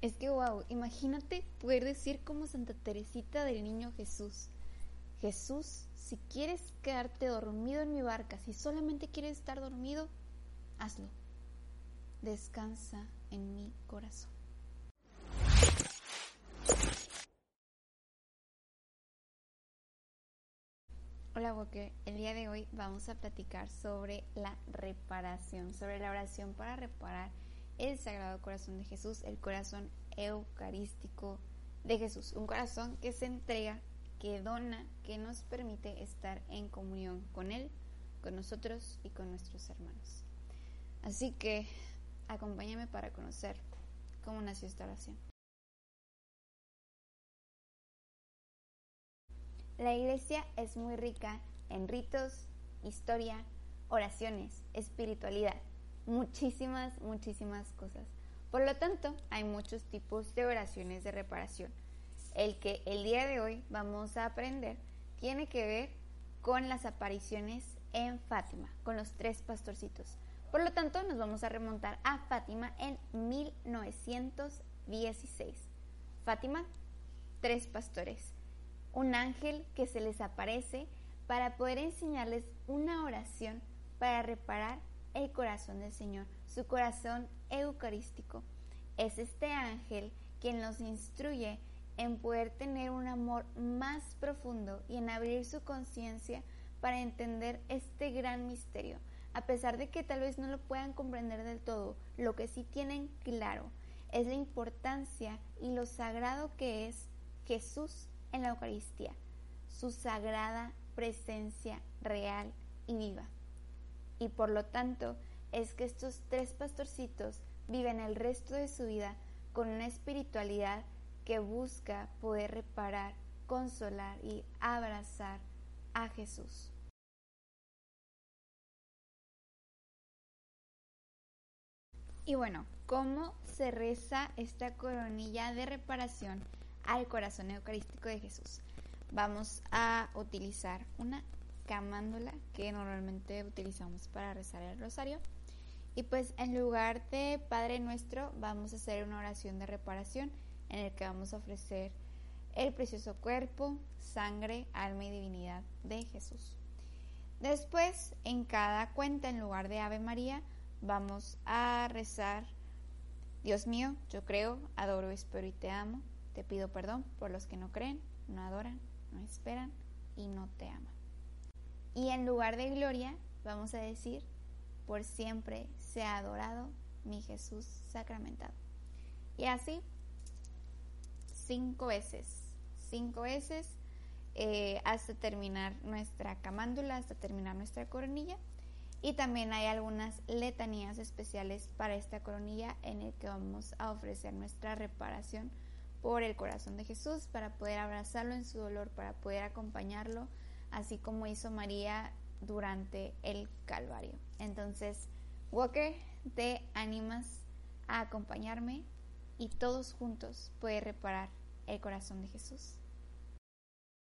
Es que, wow, imagínate poder decir como Santa Teresita del Niño Jesús. Jesús, si quieres quedarte dormido en mi barca, si solamente quieres estar dormido, hazlo. Descansa en mi corazón. Hola Walker, el día de hoy vamos a platicar sobre la reparación, sobre la oración para reparar el Sagrado Corazón de Jesús, el corazón eucarístico de Jesús, un corazón que se entrega, que dona, que nos permite estar en comunión con Él, con nosotros y con nuestros hermanos. Así que acompáñame para conocer cómo nació esta oración. La iglesia es muy rica en ritos, historia, oraciones, espiritualidad, muchísimas, muchísimas cosas. Por lo tanto, hay muchos tipos de oraciones de reparación. El que el día de hoy vamos a aprender tiene que ver con las apariciones en Fátima, con los tres pastorcitos. Por lo tanto, nos vamos a remontar a Fátima en 1916. Fátima, tres pastores un ángel que se les aparece para poder enseñarles una oración para reparar el corazón del Señor, su corazón eucarístico. Es este ángel quien los instruye en poder tener un amor más profundo y en abrir su conciencia para entender este gran misterio. A pesar de que tal vez no lo puedan comprender del todo, lo que sí tienen claro es la importancia y lo sagrado que es Jesús en la Eucaristía, su sagrada presencia real y viva. Y por lo tanto es que estos tres pastorcitos viven el resto de su vida con una espiritualidad que busca poder reparar, consolar y abrazar a Jesús. Y bueno, ¿cómo se reza esta coronilla de reparación al corazón eucarístico de Jesús. Vamos a utilizar una camándola que normalmente utilizamos para rezar el rosario. Y pues en lugar de Padre Nuestro vamos a hacer una oración de reparación en el que vamos a ofrecer el precioso cuerpo, sangre, alma y divinidad de Jesús. Después, en cada cuenta, en lugar de Ave María, vamos a rezar, Dios mío, yo creo, adoro, espero y te amo. Te pido perdón por los que no creen, no adoran, no esperan y no te aman. Y en lugar de gloria, vamos a decir, por siempre sea adorado mi Jesús sacramentado. Y así, cinco veces, cinco veces, eh, hasta terminar nuestra camándula, hasta terminar nuestra coronilla. Y también hay algunas letanías especiales para esta coronilla en el que vamos a ofrecer nuestra reparación por el corazón de Jesús, para poder abrazarlo en su dolor, para poder acompañarlo, así como hizo María durante el Calvario. Entonces, Walker, te animas a acompañarme y todos juntos poder reparar el corazón de Jesús.